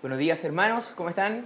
Buenos días hermanos, ¿cómo están?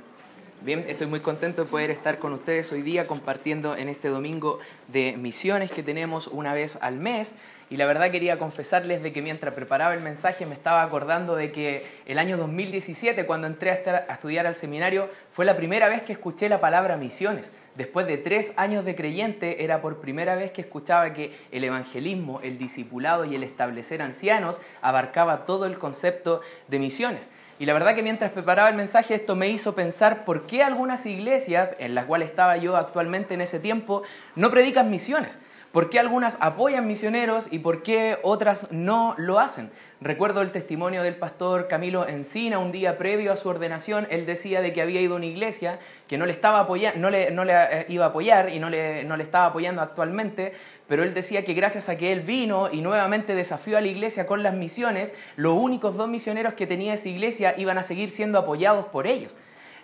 Bien, estoy muy contento de poder estar con ustedes hoy día compartiendo en este domingo de misiones que tenemos una vez al mes. Y la verdad quería confesarles de que mientras preparaba el mensaje me estaba acordando de que el año 2017, cuando entré a, estudiar al seminario, fue la primera vez que escuché la palabra misiones. Después de tres años de creyente, era por primera vez que escuchaba que el evangelismo, el discipulado y el establecer ancianos abarcaba todo el concepto de misiones. Y la verdad que mientras preparaba el mensaje esto me hizo pensar por qué algunas iglesias, en las cuales estaba yo actualmente en ese tiempo, no predican misiones. ¿Por qué algunas apoyan misioneros y por qué otras no lo hacen? Recuerdo el testimonio del pastor Camilo Encina un día previo a su ordenación. Él decía de que había ido a una iglesia que no le, estaba no le, no le eh, iba a apoyar y no le, no le estaba apoyando actualmente, pero él decía que gracias a que él vino y nuevamente desafió a la iglesia con las misiones, los únicos dos misioneros que tenía esa iglesia iban a seguir siendo apoyados por ellos.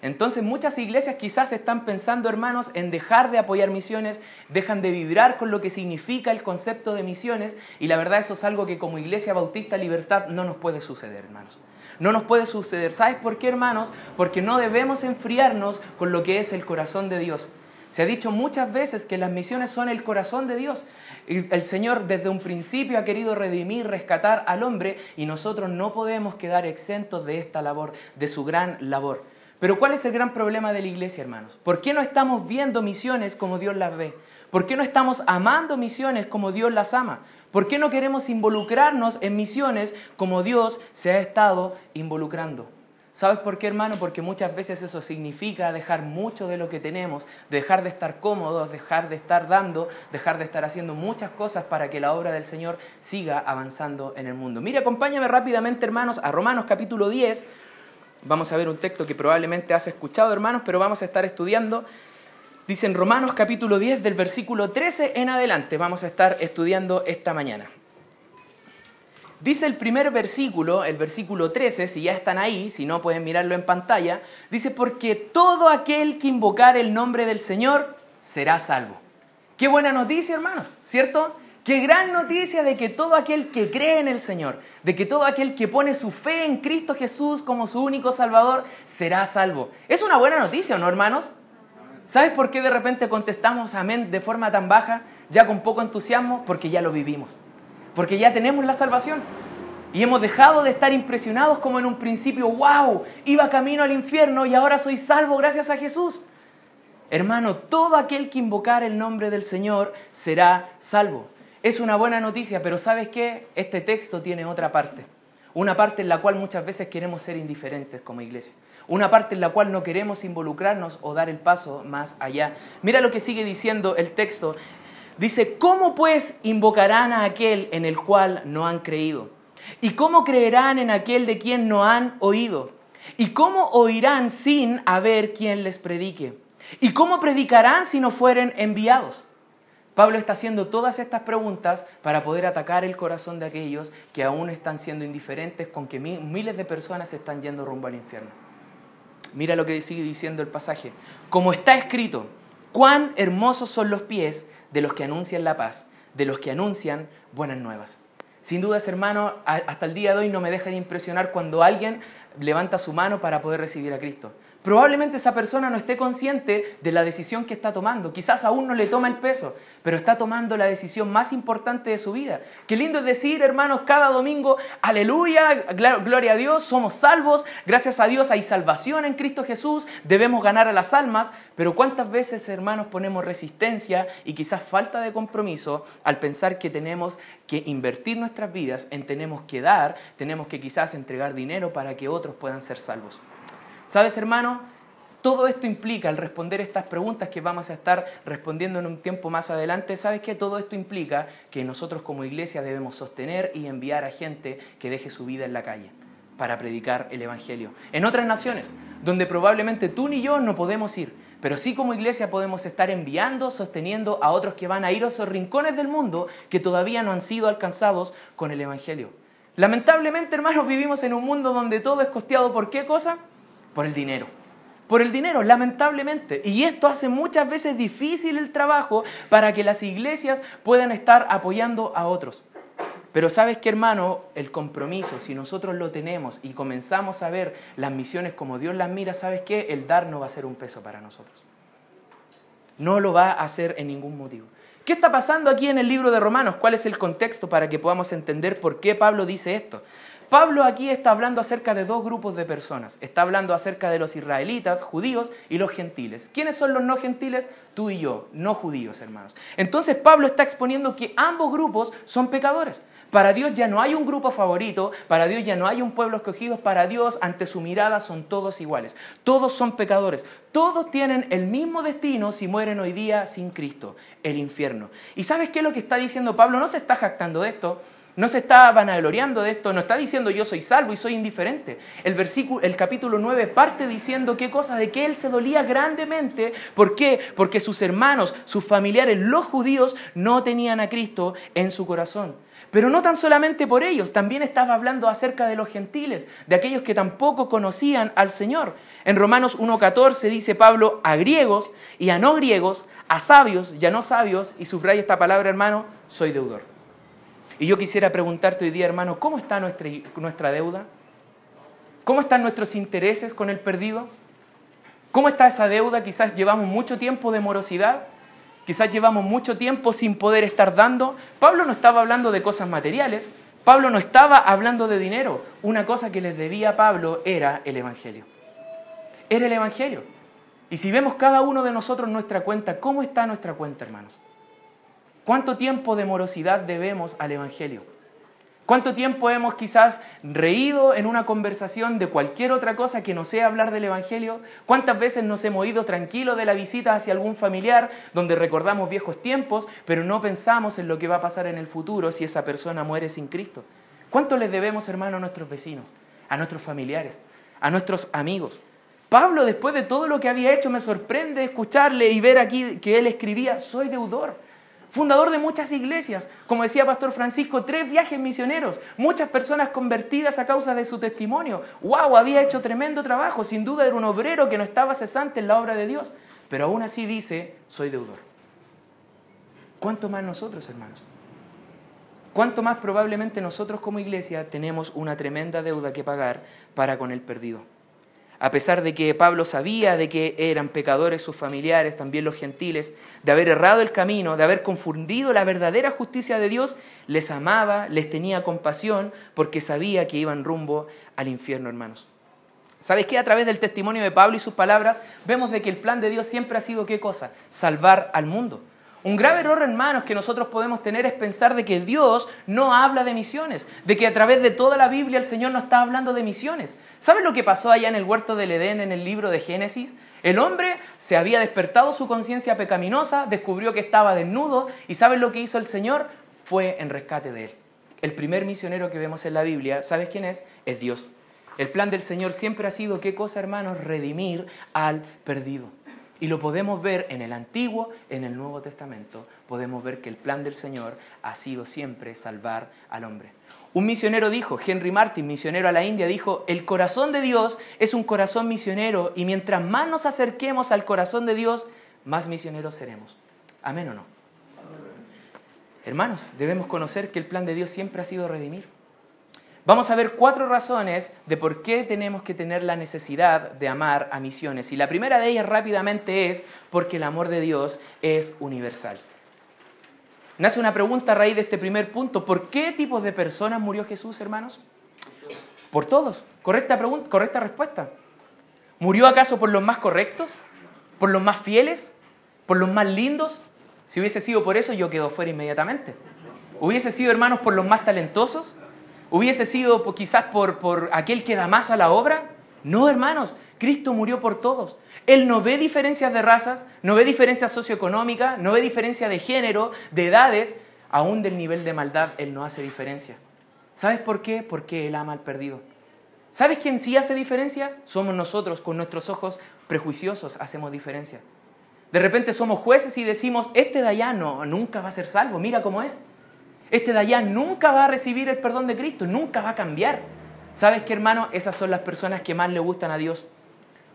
Entonces muchas iglesias quizás están pensando, hermanos, en dejar de apoyar misiones, dejan de vibrar con lo que significa el concepto de misiones y la verdad eso es algo que como Iglesia Bautista Libertad no nos puede suceder, hermanos. No nos puede suceder. ¿Sabes por qué, hermanos? Porque no debemos enfriarnos con lo que es el corazón de Dios. Se ha dicho muchas veces que las misiones son el corazón de Dios. El Señor desde un principio ha querido redimir, rescatar al hombre y nosotros no podemos quedar exentos de esta labor, de su gran labor. Pero ¿cuál es el gran problema de la iglesia, hermanos? ¿Por qué no estamos viendo misiones como Dios las ve? ¿Por qué no estamos amando misiones como Dios las ama? ¿Por qué no queremos involucrarnos en misiones como Dios se ha estado involucrando? ¿Sabes por qué, hermano? Porque muchas veces eso significa dejar mucho de lo que tenemos, dejar de estar cómodos, dejar de estar dando, dejar de estar haciendo muchas cosas para que la obra del Señor siga avanzando en el mundo. Mire, acompáñame rápidamente, hermanos, a Romanos capítulo 10, Vamos a ver un texto que probablemente has escuchado, hermanos, pero vamos a estar estudiando. Dice en Romanos capítulo 10 del versículo 13 en adelante. Vamos a estar estudiando esta mañana. Dice el primer versículo, el versículo 13, si ya están ahí, si no pueden mirarlo en pantalla, dice, porque todo aquel que invocar el nombre del Señor será salvo. Qué buena noticia, hermanos, ¿cierto? Qué gran noticia de que todo aquel que cree en el Señor, de que todo aquel que pone su fe en Cristo Jesús como su único Salvador, será salvo. Es una buena noticia, ¿no, hermanos? ¿Sabes por qué de repente contestamos amén de forma tan baja, ya con poco entusiasmo? Porque ya lo vivimos. Porque ya tenemos la salvación. Y hemos dejado de estar impresionados como en un principio, wow, iba camino al infierno y ahora soy salvo gracias a Jesús. Hermano, todo aquel que invocar el nombre del Señor será salvo. Es una buena noticia, pero ¿sabes qué? Este texto tiene otra parte. Una parte en la cual muchas veces queremos ser indiferentes como iglesia. Una parte en la cual no queremos involucrarnos o dar el paso más allá. Mira lo que sigue diciendo el texto. Dice, ¿cómo pues invocarán a aquel en el cual no han creído? ¿Y cómo creerán en aquel de quien no han oído? ¿Y cómo oirán sin haber quien les predique? ¿Y cómo predicarán si no fueren enviados? Pablo está haciendo todas estas preguntas para poder atacar el corazón de aquellos que aún están siendo indiferentes con que miles de personas están yendo rumbo al infierno. Mira lo que sigue diciendo el pasaje. Como está escrito, cuán hermosos son los pies de los que anuncian la paz, de los que anuncian buenas nuevas. Sin dudas, hermano, hasta el día de hoy no me deja de impresionar cuando alguien levanta su mano para poder recibir a Cristo. Probablemente esa persona no esté consciente de la decisión que está tomando. Quizás aún no le toma el peso, pero está tomando la decisión más importante de su vida. Qué lindo es decir, hermanos, cada domingo, aleluya, gloria a Dios, somos salvos, gracias a Dios hay salvación en Cristo Jesús, debemos ganar a las almas, pero ¿cuántas veces, hermanos, ponemos resistencia y quizás falta de compromiso al pensar que tenemos que invertir nuestras vidas en tenemos que dar, tenemos que quizás entregar dinero para que otros puedan ser salvos? ¿Sabes, hermano? Todo esto implica, al responder estas preguntas que vamos a estar respondiendo en un tiempo más adelante, ¿sabes qué? Todo esto implica que nosotros como iglesia debemos sostener y enviar a gente que deje su vida en la calle para predicar el Evangelio. En otras naciones, donde probablemente tú ni yo no podemos ir, pero sí como iglesia podemos estar enviando, sosteniendo a otros que van a ir a esos rincones del mundo que todavía no han sido alcanzados con el Evangelio. Lamentablemente, hermanos, vivimos en un mundo donde todo es costeado por qué cosa? Por el dinero. Por el dinero, lamentablemente. Y esto hace muchas veces difícil el trabajo para que las iglesias puedan estar apoyando a otros. Pero sabes que hermano, el compromiso, si nosotros lo tenemos y comenzamos a ver las misiones como Dios las mira, ¿sabes qué? El dar no va a ser un peso para nosotros. No lo va a hacer en ningún motivo. ¿Qué está pasando aquí en el libro de Romanos? ¿Cuál es el contexto para que podamos entender por qué Pablo dice esto? Pablo aquí está hablando acerca de dos grupos de personas. Está hablando acerca de los israelitas, judíos y los gentiles. ¿Quiénes son los no gentiles? Tú y yo, no judíos, hermanos. Entonces Pablo está exponiendo que ambos grupos son pecadores. Para Dios ya no hay un grupo favorito, para Dios ya no hay un pueblo escogido, para Dios ante su mirada son todos iguales. Todos son pecadores, todos tienen el mismo destino si mueren hoy día sin Cristo, el infierno. ¿Y sabes qué es lo que está diciendo Pablo? No se está jactando de esto, no se está vanagloriando de esto, no está diciendo yo soy salvo y soy indiferente. El versículo, el capítulo 9 parte diciendo qué cosa, de que él se dolía grandemente. ¿Por qué? Porque sus hermanos, sus familiares, los judíos, no tenían a Cristo en su corazón. Pero no tan solamente por ellos, también estaba hablando acerca de los gentiles, de aquellos que tampoco conocían al Señor. En Romanos 1.14 dice Pablo a griegos y a no griegos, a sabios y a no sabios, y subraya esta palabra hermano, soy deudor. Y yo quisiera preguntarte hoy día, hermano, ¿cómo está nuestra, deuda? ¿Cómo están nuestros intereses con el perdido? ¿Cómo está esa deuda? Quizás llevamos mucho tiempo de morosidad, quizás llevamos mucho tiempo sin poder estar dando. Pablo no estaba hablando de cosas materiales, Pablo no estaba hablando de dinero. Una cosa que les debía a Pablo era el Evangelio. Era el Evangelio. Y si vemos cada uno de nosotros nuestra cuenta, ¿cómo está nuestra cuenta, hermanos? ¿Cuánto tiempo de morosidad debemos al Evangelio? ¿Cuánto tiempo hemos quizás reído en una conversación de cualquier otra cosa que no sea hablar del Evangelio? ¿Cuántas veces nos hemos ido tranquilos de la visita hacia algún familiar donde recordamos viejos tiempos, pero no pensamos en lo que va a pasar en el futuro si esa persona muere sin Cristo? ¿Cuánto les debemos, hermano, a nuestros vecinos, a nuestros familiares, a nuestros amigos? Pablo, después de todo lo que había hecho, me sorprende escucharle y ver aquí que él escribía, soy deudor fundador de muchas iglesias, como decía Pastor Francisco, tres viajes misioneros, muchas personas convertidas a causa de su testimonio. ¡Wow! Había hecho tremendo trabajo, sin duda era un obrero que no estaba cesante en la obra de Dios, pero aún así dice, soy deudor. ¿Cuánto más nosotros, hermanos? ¿Cuánto más probablemente nosotros como iglesia tenemos una tremenda deuda que pagar para con el perdido? A pesar de que Pablo sabía de que eran pecadores sus familiares, también los gentiles, de haber errado el camino, de haber confundido la verdadera justicia de Dios, les amaba, les tenía compasión, porque sabía que iban rumbo al infierno, hermanos. ¿Sabes qué? A través del testimonio de Pablo y sus palabras, vemos de que el plan de Dios siempre ha sido qué cosa? Salvar al mundo. Un grave error, hermanos, que nosotros podemos tener es pensar de que Dios no habla de misiones, de que a través de toda la Biblia el Señor no está hablando de misiones. ¿Saben lo que pasó allá en el huerto del Edén en el libro de Génesis? El hombre se había despertado su conciencia pecaminosa, descubrió que estaba desnudo y ¿saben lo que hizo el Señor? Fue en rescate de él. El primer misionero que vemos en la Biblia, ¿sabes quién es? Es Dios. El plan del Señor siempre ha sido, ¿qué cosa, hermanos? Redimir al perdido. Y lo podemos ver en el Antiguo, en el Nuevo Testamento. Podemos ver que el plan del Señor ha sido siempre salvar al hombre. Un misionero dijo, Henry Martin, misionero a la India, dijo, el corazón de Dios es un corazón misionero y mientras más nos acerquemos al corazón de Dios, más misioneros seremos. Amén o no. Hermanos, debemos conocer que el plan de Dios siempre ha sido redimir. Vamos a ver cuatro razones de por qué tenemos que tener la necesidad de amar a misiones. Y la primera de ellas rápidamente es porque el amor de Dios es universal. Nace una pregunta a raíz de este primer punto. ¿Por qué tipos de personas murió Jesús, hermanos? Por todos. Correcta, pregunta, correcta respuesta. ¿Murió acaso por los más correctos? ¿Por los más fieles? ¿Por los más lindos? Si hubiese sido por eso, yo quedo fuera inmediatamente. ¿Hubiese sido, hermanos, por los más talentosos? ¿Hubiese sido quizás por, aquel que da más a la obra? No, hermanos, Cristo murió por todos. Él no ve diferencias de razas, no ve diferencias socioeconómicas, no ve diferencia de género, de edades, aún del nivel de maldad, Él no hace diferencia. ¿Sabes por qué? Porque Él ama al perdido. ¿Sabes quién sí hace diferencia? Somos nosotros, con nuestros ojos prejuiciosos hacemos diferencia. De repente somos jueces y decimos, este de allá no, nunca va a ser salvo, mira cómo es. Este de allá nunca va a recibir el perdón de Cristo, nunca va a cambiar. ¿Sabes qué, hermano? Esas son las personas que más le gustan a Dios.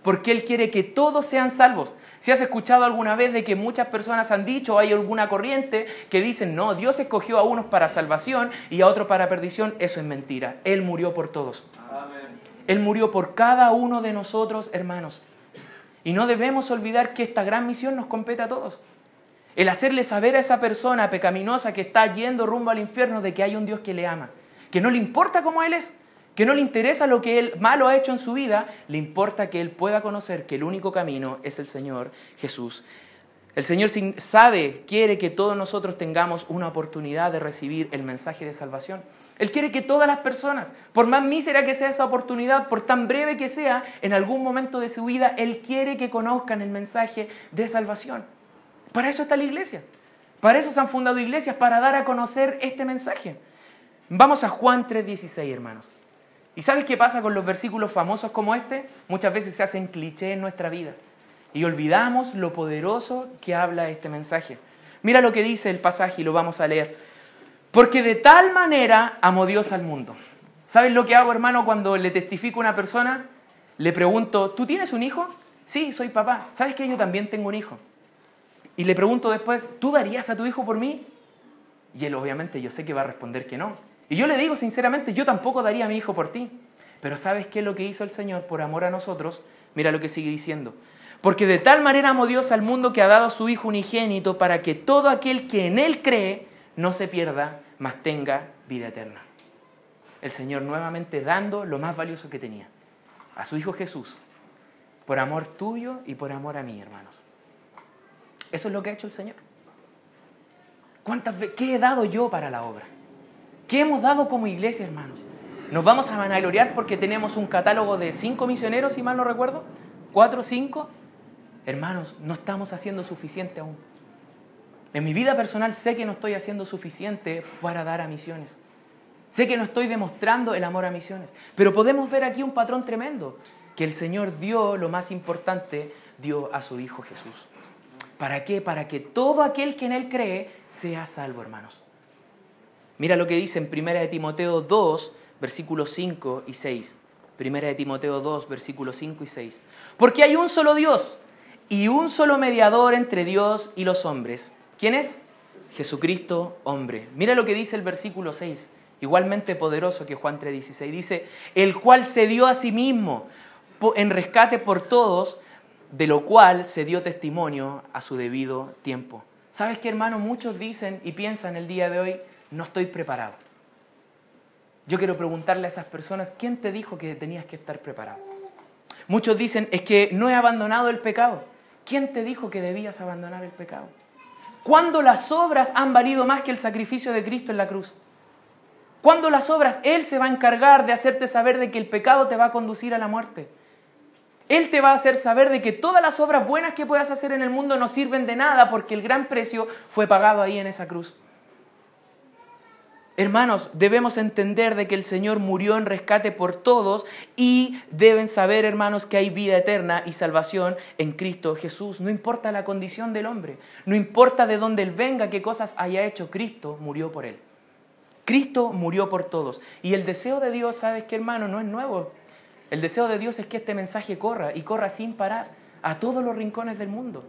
porque Él quiere que todos sean salvos. Si has escuchado alguna vez de que muchas personas han dicho, o hay alguna corriente que dicen, no, Dios escogió a unos para salvación y a otros para perdición, eso es mentira. Él murió por todos. Él murió por cada uno de nosotros, hermanos. Y no debemos olvidar que esta gran misión nos compete a todos. El hacerle saber a esa persona pecaminosa que está yendo rumbo al infierno de que hay un Dios que le ama, que no le importa cómo Él es, que no le interesa lo que Él malo ha hecho en su vida, le importa que Él pueda conocer que el único camino es el Señor Jesús. El Señor sabe, quiere que todos nosotros tengamos una oportunidad de recibir el mensaje de salvación. Él quiere que todas las personas, por más mísera que sea esa oportunidad, por tan breve que sea, en algún momento de su vida, Él quiere que conozcan el mensaje de salvación. Para eso está la iglesia. Para eso se han fundado iglesias, para dar a conocer este mensaje. Vamos a Juan 3:16, hermanos. ¿Y sabes qué pasa con los versículos famosos como este? Muchas veces se hacen cliché en nuestra vida y olvidamos lo poderoso que habla este mensaje. Mira lo que dice el pasaje y lo vamos a leer. Porque de tal manera amó Dios al mundo. ¿Sabes lo que hago, hermano, cuando le testifico a una persona? Le pregunto, ¿tú tienes un hijo? Sí, soy papá. ¿Sabes que yo también tengo un hijo? Y le pregunto después, ¿tú darías a tu hijo por mí? Y él obviamente yo sé que va a responder que no. Y yo le digo sinceramente, yo tampoco daría a mi hijo por ti. Pero ¿sabes qué es lo que hizo el Señor por amor a nosotros? Mira lo que sigue diciendo. Porque de tal manera amó Dios al mundo que ha dado a su Hijo unigénito para que todo aquel que en Él cree no se pierda, mas tenga vida eterna. El Señor nuevamente dando lo más valioso que tenía, a su Hijo Jesús, por amor tuyo y por amor a mí, hermanos. Eso es lo que ha hecho el Señor. ¿Cuántas ¿Qué he dado yo para la obra? ¿Qué hemos dado como iglesia, hermanos? ¿Nos vamos a vanagloriar porque tenemos un catálogo de cinco misioneros, si mal no recuerdo? ¿Cuatro, cinco? Hermanos, no estamos haciendo suficiente aún. En mi vida personal sé que no estoy haciendo suficiente para dar a misiones. Sé que no estoy demostrando el amor a misiones. Pero podemos ver aquí un patrón tremendo, que el Señor dio lo más importante, dio a su Hijo Jesús. ¿Para qué? Para que todo aquel que en Él cree sea salvo, hermanos. Mira lo que dice en 1 de Timoteo 2, versículos 5 y 6. 1 de Timoteo 2, versículos 5 y 6. Porque hay un solo Dios y un solo mediador entre Dios y los hombres. ¿Quién es? Jesucristo, hombre. Mira lo que dice el versículo 6, igualmente poderoso que Juan 3:16. Dice, el cual se dio a sí mismo en rescate por todos, de lo cual se dio testimonio a su debido tiempo. ¿Sabes qué, hermano? Muchos dicen y piensan el día de hoy, no estoy preparado. Yo quiero preguntarle a esas personas, ¿quién te dijo que tenías que estar preparado? Muchos dicen, es que no he abandonado el pecado. ¿Quién te dijo que debías abandonar el pecado? ¿Cuándo las obras han valido más que el sacrificio de Cristo en la cruz? ¿Cuándo las obras Él se va a encargar de hacerte saber de que el pecado te va a conducir a la muerte? Él te va a hacer saber de que todas las obras buenas que puedas hacer en el mundo no sirven de nada porque el gran precio fue pagado ahí en esa cruz. Hermanos, debemos entender de que el Señor murió en rescate por todos y deben saber, hermanos, que hay vida eterna y salvación en Cristo Jesús. No importa la condición del hombre, no importa de dónde Él venga, qué cosas haya hecho, Cristo murió por Él. Cristo murió por todos. Y el deseo de Dios, ¿sabes qué, hermano? No es nuevo. El deseo de Dios es que este mensaje corra y corra sin parar a todos los rincones del mundo.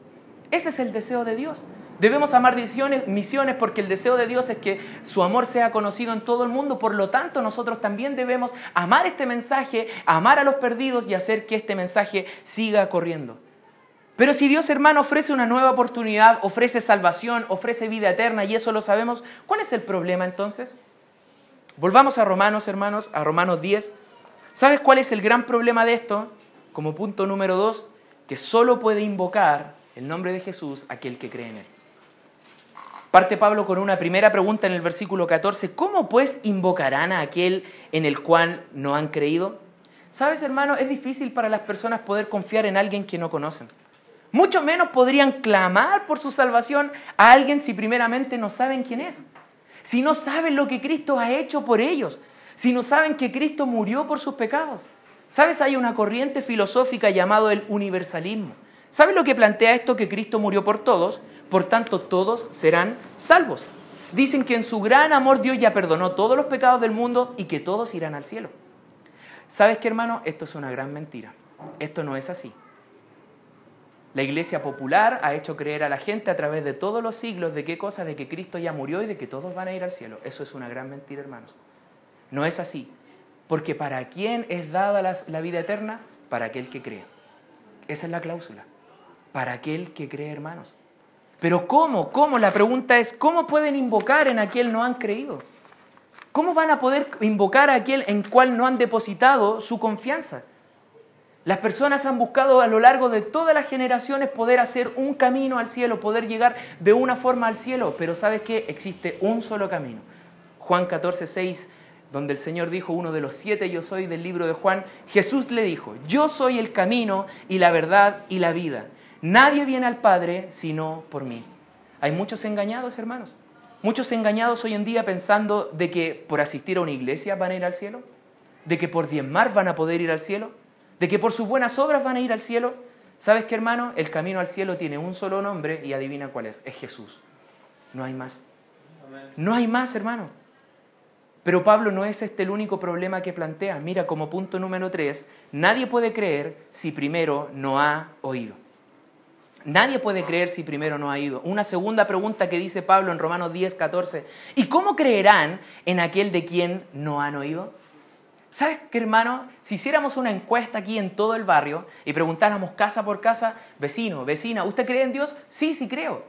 Ese es el deseo de Dios. Debemos amar misiones, misiones porque el deseo de Dios es que su amor sea conocido en todo el mundo. Por lo tanto, nosotros también debemos amar este mensaje, amar a los perdidos y hacer que este mensaje siga corriendo. Pero si Dios hermano ofrece una nueva oportunidad, ofrece salvación, ofrece vida eterna y eso lo sabemos, ¿cuál es el problema entonces? Volvamos a Romanos hermanos, a Romanos 10. ¿Sabes cuál es el gran problema de esto? Como punto número dos, que solo puede invocar el nombre de Jesús aquel que cree en él. Parte Pablo con una primera pregunta en el versículo 14. ¿Cómo pues invocarán a aquel en el cual no han creído? Sabes, hermano, es difícil para las personas poder confiar en alguien que no conocen. Mucho menos podrían clamar por su salvación a alguien si primeramente no saben quién es. Si no saben lo que Cristo ha hecho por ellos. Si no saben que Cristo murió por sus pecados. Sabes, hay una corriente filosófica llamado el universalismo. ¿Sabes lo que plantea esto que Cristo murió por todos? por tanto todos serán salvos. Dicen que en su gran amor Dios ya perdonó todos los pecados del mundo y que todos irán al cielo. ¿Sabes qué, hermano? Esto es una gran mentira. Esto no es así. La iglesia popular ha hecho creer a la gente a través de todos los siglos de qué cosa, de que Cristo ya murió y de que todos van a ir al cielo. Eso es una gran mentira, hermanos. No es así. Porque ¿para quién es dada la, vida eterna? Para aquel que cree. Esa es la cláusula. Para aquel que cree, hermanos. Pero ¿cómo? ¿Cómo? La pregunta es, ¿cómo pueden invocar en aquel no han creído? ¿Cómo van a poder invocar a aquel en cual no han depositado su confianza? Las personas han buscado a lo largo de todas las generaciones poder hacer un camino al cielo, poder llegar de una forma al cielo, pero ¿sabes qué? Existe un solo camino. Juan 14, 6, donde el Señor dijo, uno de los siete yo soy del libro de Juan, Jesús le dijo, yo soy el camino y la verdad y la vida. Nadie viene al Padre sino por mí. Hay muchos engañados, hermanos. Muchos engañados hoy en día pensando de que por asistir a una iglesia van a ir al cielo, de que por diezmar van a poder ir al cielo de que por sus buenas obras van a ir al cielo. ¿Sabes qué, hermano? El camino al cielo tiene un solo nombre y adivina cuál es. Es Jesús. No hay más. No hay más, hermano. Pero Pablo no es este el único problema que plantea. Mira, como punto número tres, nadie puede creer si primero no ha oído. Nadie puede creer si primero no ha oído. Una segunda pregunta que dice Pablo en Romanos 10, 14. ¿Y cómo creerán en aquel de quien no han oído? ¿Sabes qué, hermano? Si hiciéramos una encuesta aquí en todo el barrio y preguntáramos casa por casa, vecino, vecina, ¿usted cree en Dios? Sí, sí creo.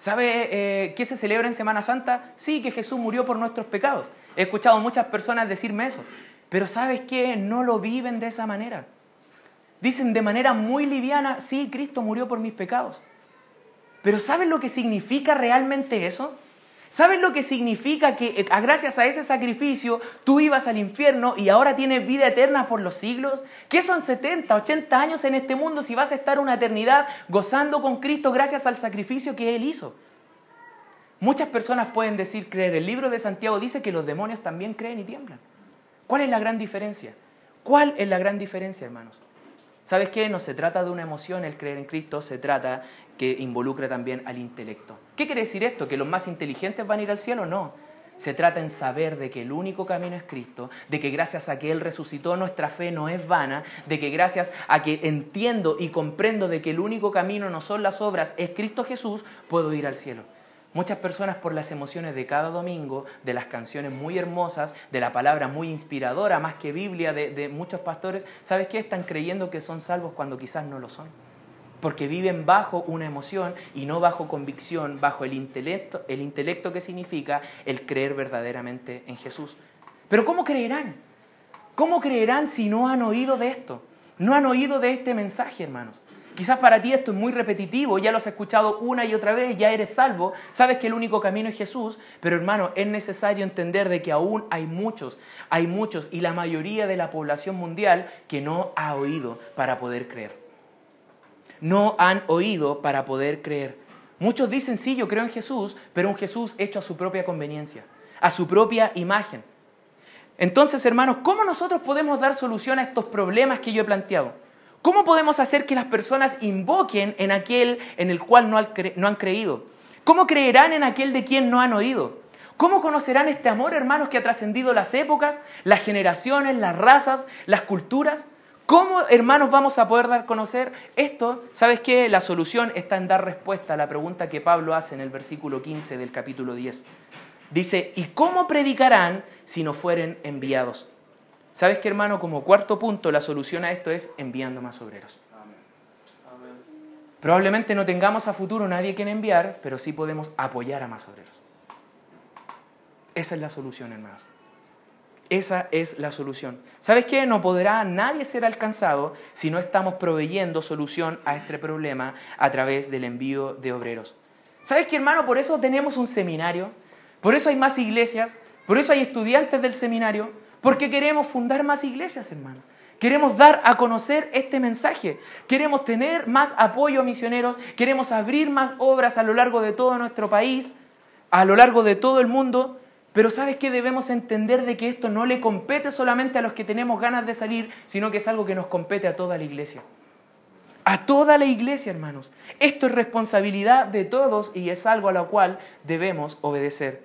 ¿Sabe eh, qué se celebra en Semana Santa? Sí, que Jesús murió por nuestros pecados. He escuchado muchas personas decirme eso. Pero ¿sabes qué? No lo viven de esa manera. Dicen de manera muy liviana, sí, Cristo murió por mis pecados. Pero ¿sabes lo que significa realmente eso? ¿Sabes lo que significa que eh, gracias a ese sacrificio tú ibas al infierno y ahora tienes vida eterna por los siglos? ¿Qué son 70, 80 años en este mundo si vas a estar una eternidad gozando con Cristo gracias al sacrificio que Él hizo? Muchas personas pueden decir creer. El libro de Santiago dice que los demonios también creen y tiemblan. ¿Cuál es la gran diferencia? ¿Cuál es la gran diferencia, hermanos? ¿Sabes qué? No se trata de una emoción el creer en Cristo, se trata que involucra también al intelecto. ¿Qué quiere decir esto? ¿Que los más inteligentes van a ir al cielo? No. Se trata en saber de que el único camino es Cristo, de que gracias a que Él resucitó nuestra fe no es vana, de que gracias a que entiendo y comprendo de que el único camino no son las obras, es Cristo Jesús, puedo ir al cielo. Muchas personas por las emociones de cada domingo, de las canciones muy hermosas, de la palabra muy inspiradora, más que Biblia de, muchos pastores, ¿sabes qué? Están creyendo que son salvos cuando quizás no lo son porque viven bajo una emoción y no bajo convicción, bajo el intelecto, el intelecto que significa el creer verdaderamente en Jesús. Pero ¿cómo creerán? ¿Cómo creerán si no han oído de esto? No han oído de este mensaje, hermanos. Quizás para ti esto es muy repetitivo, ya lo has escuchado una y otra vez, ya eres salvo, sabes que el único camino es Jesús, pero hermano, es necesario entender de que aún hay muchos, hay muchos y la mayoría de la población mundial que no ha oído para poder creer no han oído para poder creer. Muchos dicen, sí, yo creo en Jesús, pero un Jesús hecho a su propia conveniencia, a su propia imagen. Entonces, hermanos, ¿cómo nosotros podemos dar solución a estos problemas que yo he planteado? ¿Cómo podemos hacer que las personas invoquen en aquel en el cual no han, creído? ¿Cómo creerán en aquel de quien no han oído? ¿Cómo conocerán este amor, hermanos, que ha trascendido las épocas, las generaciones, las razas, las culturas? ¿Cómo, hermanos, vamos a poder dar a conocer esto? ¿Sabes qué? La solución está en dar respuesta a la pregunta que Pablo hace en el versículo 15 del capítulo 10. Dice, ¿y cómo predicarán si no fueren enviados? ¿Sabes qué, hermano? Como cuarto punto, la solución a esto es enviando más obreros. Probablemente no tengamos a futuro nadie quien enviar, pero sí podemos apoyar a más obreros. Esa es la solución, hermanos. Esa es la solución. ¿Sabes qué? No podrá nadie ser alcanzado si no estamos proveyendo solución a este problema a través del envío de obreros. ¿Sabes qué, hermano? Por eso tenemos un seminario, por eso hay más iglesias, por eso hay estudiantes del seminario, porque queremos fundar más iglesias, hermano. Queremos dar a conocer este mensaje. Queremos tener más apoyo a misioneros. Queremos abrir más obras a lo largo de todo nuestro país, a lo largo de todo el mundo. Pero ¿sabes qué? Debemos entender de que esto no le compete solamente a los que tenemos ganas de salir, sino que es algo que nos compete a toda la iglesia. A toda la iglesia, hermanos. Esto es responsabilidad de todos y es algo a lo cual debemos obedecer.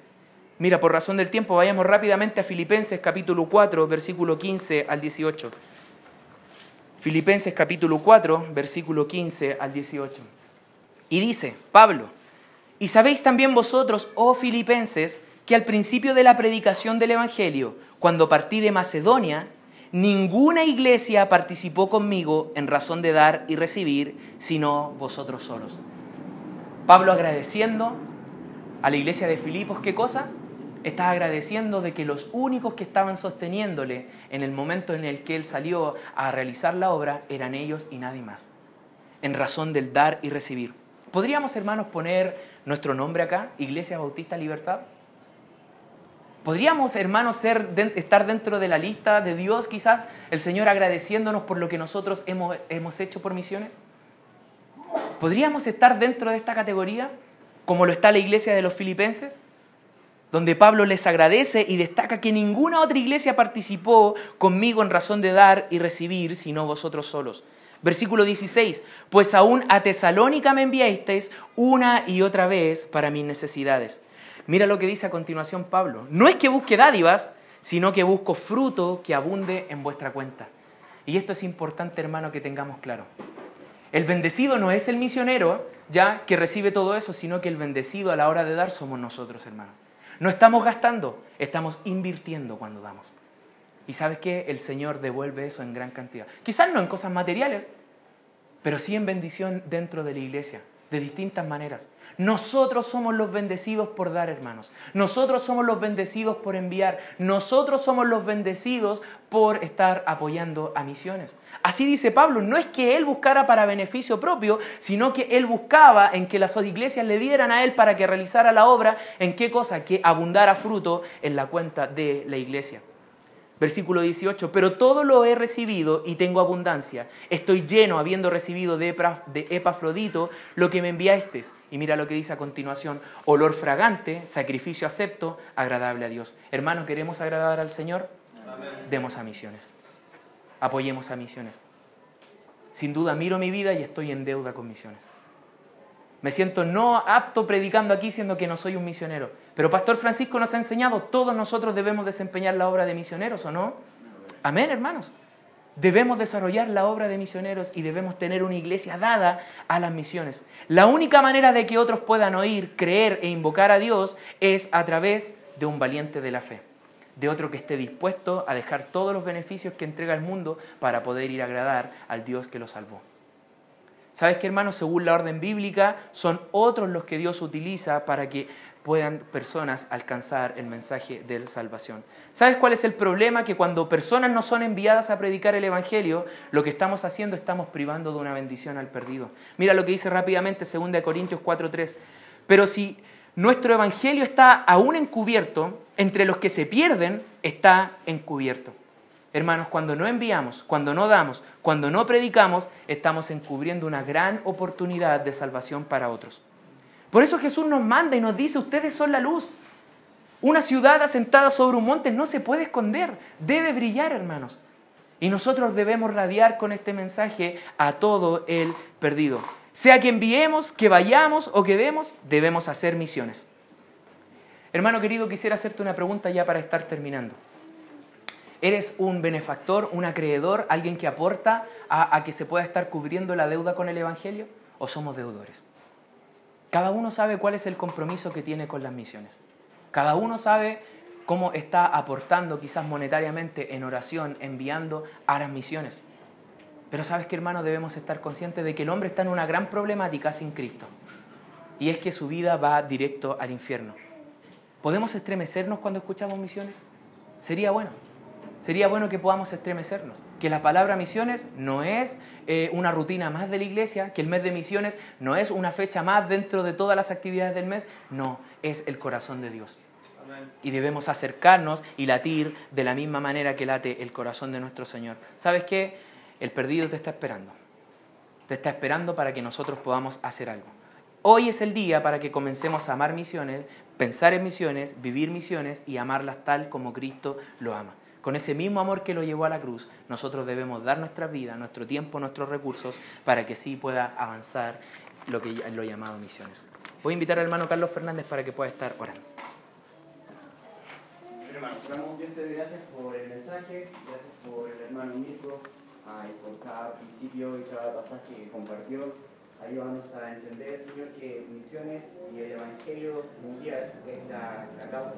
Mira, por razón del tiempo, vayamos rápidamente a Filipenses capítulo 4, versículo 15 al 18. Filipenses capítulo 4, versículo 15 al 18. Y dice, Pablo, y sabéis también vosotros, oh filipenses, que al principio de la predicación del Evangelio, cuando partí de Macedonia, ninguna iglesia participó conmigo en razón de dar y recibir, sino vosotros solos. Pablo agradeciendo a la iglesia de Filipos, ¿qué cosa? Está agradeciendo de que los únicos que estaban sosteniéndole en el momento en el que él salió a realizar la obra eran ellos y nadie más, en razón del dar y recibir. ¿Podríamos, hermanos, poner nuestro nombre acá, Iglesia Bautista Libertad? ¿Podríamos, hermanos, ser, estar dentro de la lista de Dios, quizás el Señor agradeciéndonos por lo que nosotros hemos, hemos hecho por misiones? ¿Podríamos estar dentro de esta categoría, como lo está la iglesia de los filipenses? donde Pablo les agradece y destaca que ninguna otra iglesia participó conmigo en razón de dar y recibir, sino vosotros solos. Versículo 16, pues aún a Tesalónica me enviasteis una y otra vez para mis necesidades. Mira lo que dice a continuación Pablo. No es que busque dádivas, sino que busco fruto que abunde en vuestra cuenta. Y esto es importante, hermano, que tengamos claro. El bendecido no es el misionero, ya que recibe todo eso, sino que el bendecido a la hora de dar somos nosotros, hermano. No estamos gastando, estamos invirtiendo cuando damos. Y sabes que el Señor devuelve eso en gran cantidad. Quizás no en cosas materiales, pero sí en bendición dentro de la iglesia, de distintas maneras. Nosotros somos los bendecidos por dar, hermanos. Nosotros somos los bendecidos por enviar. Nosotros somos los bendecidos por estar apoyando a misiones. Así dice Pablo, no es que él buscara para beneficio propio, sino que él buscaba en que las iglesias le dieran a él para que realizara la obra, en qué cosa, que abundara fruto en la cuenta de la iglesia. Versículo 18, pero todo lo he recibido y tengo abundancia. Estoy lleno, habiendo recibido de, Epafrodito lo que me enviasteis. Y mira lo que dice a continuación, olor fragante, sacrificio acepto, agradable a Dios. Hermanos, ¿queremos agradar al Señor? Demos a misiones. Apoyemos a misiones. Sin duda miro mi vida y estoy en deuda con misiones. Me siento no apto predicando aquí siendo que no soy un misionero. Pero Pastor Francisco nos ha enseñado, todos nosotros debemos desempeñar la obra de misioneros, ¿o no? Amén, hermanos. Debemos desarrollar la obra de misioneros y debemos tener una iglesia dada a las misiones. La única manera de que otros puedan oír, creer e invocar a Dios es a través de un valiente de la fe, de otro que esté dispuesto a dejar todos los beneficios que entrega el mundo para poder ir a agradar al Dios que lo salvó. ¿Sabes qué, hermanos? Según la orden bíblica, son otros los que Dios utiliza para que puedan personas alcanzar el mensaje de la salvación. ¿Sabes cuál es el problema? Que cuando personas no son enviadas a predicar el Evangelio, lo que estamos haciendo estamos privando de una bendición al perdido. Mira lo que dice rápidamente 2 Corintios 4:3. Pero si nuestro Evangelio está aún encubierto, entre los que se pierden está encubierto. Hermanos, cuando no enviamos, cuando no damos, cuando no predicamos, estamos encubriendo una gran oportunidad de salvación para otros. Por eso Jesús nos manda y nos dice, ustedes son la luz. Una ciudad asentada sobre un monte no se puede esconder, debe brillar, hermanos. Y nosotros debemos radiar con este mensaje a todo el perdido. Sea que enviemos, que vayamos o que demos, debemos hacer misiones. Hermano querido, quisiera hacerte una pregunta ya para estar terminando. ¿Eres un benefactor, un acreedor, alguien que aporta a, que se pueda estar cubriendo la deuda con el Evangelio? ¿O somos deudores? Cada uno sabe cuál es el compromiso que tiene con las misiones. Cada uno sabe cómo está aportando quizás monetariamente en oración, enviando a las misiones. Pero sabes que hermano, debemos estar conscientes de que el hombre está en una gran problemática sin Cristo. Y es que su vida va directo al infierno. ¿Podemos estremecernos cuando escuchamos misiones? Sería bueno sería bueno que podamos estremecernos. Que la palabra misiones no es eh, una rutina más de la iglesia, que el mes de misiones no es una fecha más dentro de todas las actividades del mes, no, es el corazón de Dios. Y debemos acercarnos y latir de la misma manera que late el corazón de nuestro Señor. ¿Sabes qué? El perdido te está esperando. Te está esperando para que nosotros podamos hacer algo. Hoy es el día para que comencemos a amar misiones, pensar en misiones, vivir misiones y amarlas tal como Cristo lo ama. Con ese mismo amor que lo llevó a la cruz, nosotros debemos dar nuestra vida, nuestro tiempo, nuestros recursos para que sí pueda avanzar lo que lo llamado misiones. Voy a invitar al hermano Carlos Fernández para que pueda estar orando. Hermano, gracias por el mensaje, gracias por el hermano Mirko por cada principio y cada pasaje que compartió, ahí vamos a entender, Señor, que misiones y el Evangelio mundial es la, la causa